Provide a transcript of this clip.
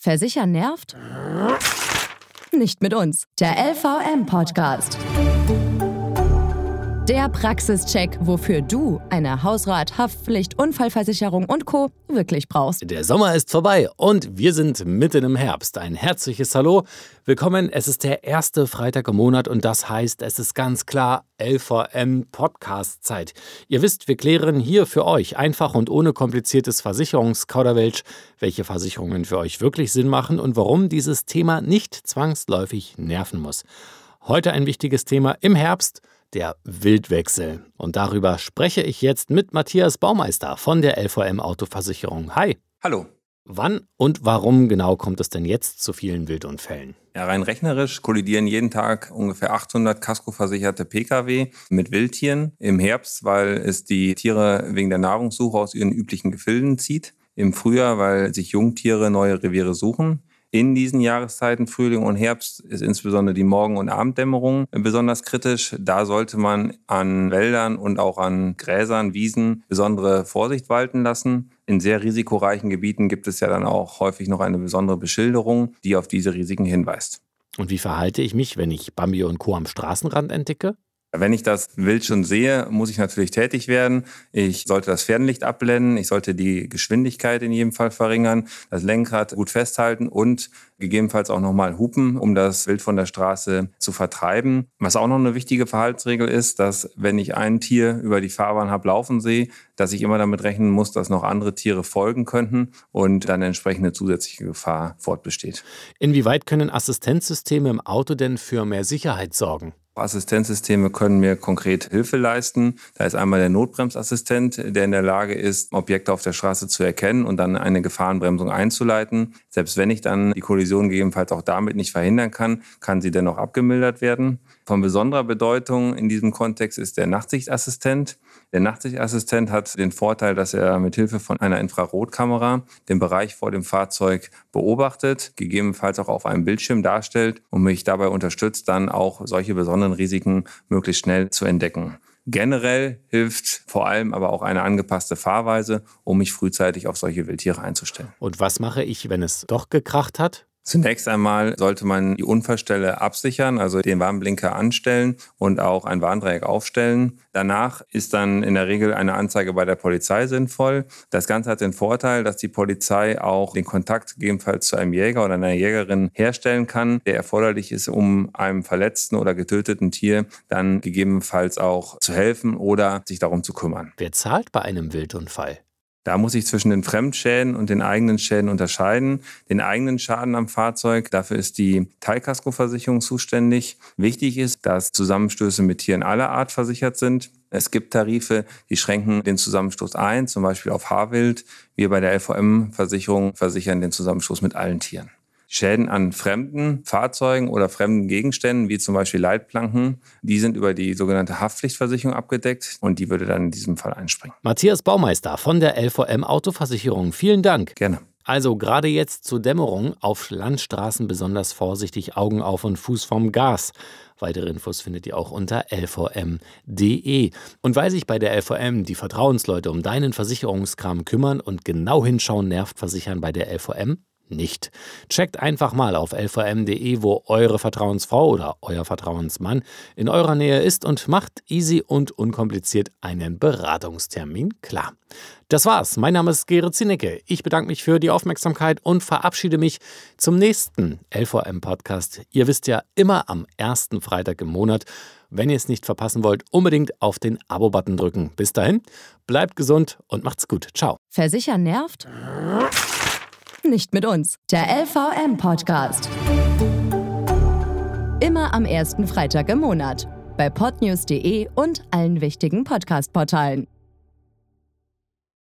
Versichern nervt? Nicht mit uns. Der LVM-Podcast. Der Praxischeck, wofür du eine Hausrat, Haftpflicht, Unfallversicherung und Co. wirklich brauchst. Der Sommer ist vorbei und wir sind mitten im Herbst. Ein herzliches Hallo. Willkommen. Es ist der erste Freitag im Monat und das heißt, es ist ganz klar LVM Podcast Zeit. Ihr wisst, wir klären hier für euch einfach und ohne kompliziertes Versicherungskauderwelsch, welche Versicherungen für euch wirklich Sinn machen und warum dieses Thema nicht zwangsläufig nerven muss. Heute ein wichtiges Thema im Herbst der Wildwechsel. Und darüber spreche ich jetzt mit Matthias Baumeister von der LVM Autoversicherung. Hi. Hallo. Wann und warum genau kommt es denn jetzt zu vielen Wildunfällen? Ja, rein rechnerisch kollidieren jeden Tag ungefähr 800 Kaskoversicherte Pkw mit Wildtieren im Herbst, weil es die Tiere wegen der Nahrungssuche aus ihren üblichen Gefilden zieht. Im Frühjahr, weil sich Jungtiere neue Reviere suchen. In diesen Jahreszeiten, Frühling und Herbst, ist insbesondere die Morgen- und Abenddämmerung besonders kritisch. Da sollte man an Wäldern und auch an Gräsern, Wiesen besondere Vorsicht walten lassen. In sehr risikoreichen Gebieten gibt es ja dann auch häufig noch eine besondere Beschilderung, die auf diese Risiken hinweist. Und wie verhalte ich mich, wenn ich Bambi und Co. am Straßenrand entdecke? Wenn ich das Wild schon sehe, muss ich natürlich tätig werden. Ich sollte das Fernlicht abblenden, ich sollte die Geschwindigkeit in jedem Fall verringern, das Lenkrad gut festhalten und gegebenenfalls auch nochmal hupen, um das Wild von der Straße zu vertreiben. Was auch noch eine wichtige Verhaltsregel ist, dass wenn ich ein Tier über die Fahrbahn habe laufen sehe, dass ich immer damit rechnen muss, dass noch andere Tiere folgen könnten und dann entsprechende zusätzliche Gefahr fortbesteht. Inwieweit können Assistenzsysteme im Auto denn für mehr Sicherheit sorgen? Assistenzsysteme können mir konkret Hilfe leisten. Da ist einmal der Notbremsassistent, der in der Lage ist, Objekte auf der Straße zu erkennen und dann eine Gefahrenbremsung einzuleiten. Selbst wenn ich dann die Kollision gegebenenfalls auch damit nicht verhindern kann, kann sie dennoch abgemildert werden. Von besonderer Bedeutung in diesem Kontext ist der Nachtsichtassistent. Der Nachtsichtassistent hat den Vorteil, dass er mit Hilfe von einer Infrarotkamera den Bereich vor dem Fahrzeug beobachtet, gegebenenfalls auch auf einem Bildschirm darstellt und mich dabei unterstützt, dann auch solche besonderen Risiken möglichst schnell zu entdecken. Generell hilft vor allem aber auch eine angepasste Fahrweise, um mich frühzeitig auf solche Wildtiere einzustellen. Und was mache ich, wenn es doch gekracht hat? Zunächst einmal sollte man die Unfallstelle absichern, also den Warnblinker anstellen und auch ein Warndreieck aufstellen. Danach ist dann in der Regel eine Anzeige bei der Polizei sinnvoll. Das Ganze hat den Vorteil, dass die Polizei auch den Kontakt gegebenenfalls zu einem Jäger oder einer Jägerin herstellen kann, der erforderlich ist, um einem verletzten oder getöteten Tier dann gegebenenfalls auch zu helfen oder sich darum zu kümmern. Wer zahlt bei einem Wildunfall? Da muss ich zwischen den Fremdschäden und den eigenen Schäden unterscheiden. Den eigenen Schaden am Fahrzeug, dafür ist die Teilkaskoversicherung zuständig. Wichtig ist, dass Zusammenstöße mit Tieren aller Art versichert sind. Es gibt Tarife, die schränken den Zusammenstoß ein, zum Beispiel auf Haarwild. Wir bei der LVM-Versicherung versichern den Zusammenstoß mit allen Tieren. Schäden an fremden Fahrzeugen oder fremden Gegenständen, wie zum Beispiel Leitplanken, die sind über die sogenannte Haftpflichtversicherung abgedeckt und die würde dann in diesem Fall einspringen. Matthias Baumeister von der LVM Autoversicherung, vielen Dank. Gerne. Also gerade jetzt zur Dämmerung auf Landstraßen besonders vorsichtig Augen auf und Fuß vom Gas. Weitere Infos findet ihr auch unter lvm.de. Und weil sich bei der LVM die Vertrauensleute um deinen Versicherungskram kümmern und genau hinschauen nervt Versichern bei der LVM, nicht. Checkt einfach mal auf lvm.de, wo eure Vertrauensfrau oder euer Vertrauensmann in eurer Nähe ist und macht easy und unkompliziert einen Beratungstermin klar. Das war's. Mein Name ist Gerrit Zinecke. Ich bedanke mich für die Aufmerksamkeit und verabschiede mich zum nächsten LVM-Podcast. Ihr wisst ja, immer am ersten Freitag im Monat. Wenn ihr es nicht verpassen wollt, unbedingt auf den Abo-Button drücken. Bis dahin, bleibt gesund und macht's gut. Ciao. Versichern nervt? Nicht mit uns. Der LVM-Podcast. Immer am ersten Freitag im Monat. Bei podnews.de und allen wichtigen Podcast-Portalen.